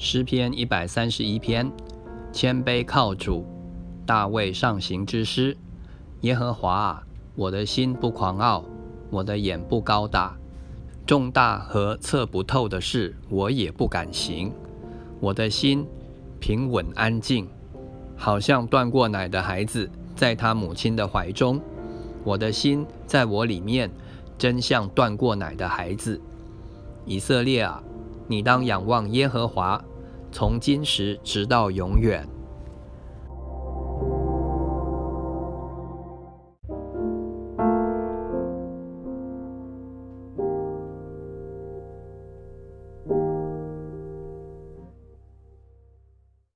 诗篇一百三十一篇，谦卑靠主，大卫上行之诗。耶和华啊，我的心不狂傲，我的眼不高大，重大和测不透的事，我也不敢行。我的心平稳安静，好像断过奶的孩子，在他母亲的怀中。我的心在我里面，真像断过奶的孩子。以色列啊！你当仰望耶和华，从今时直到永远。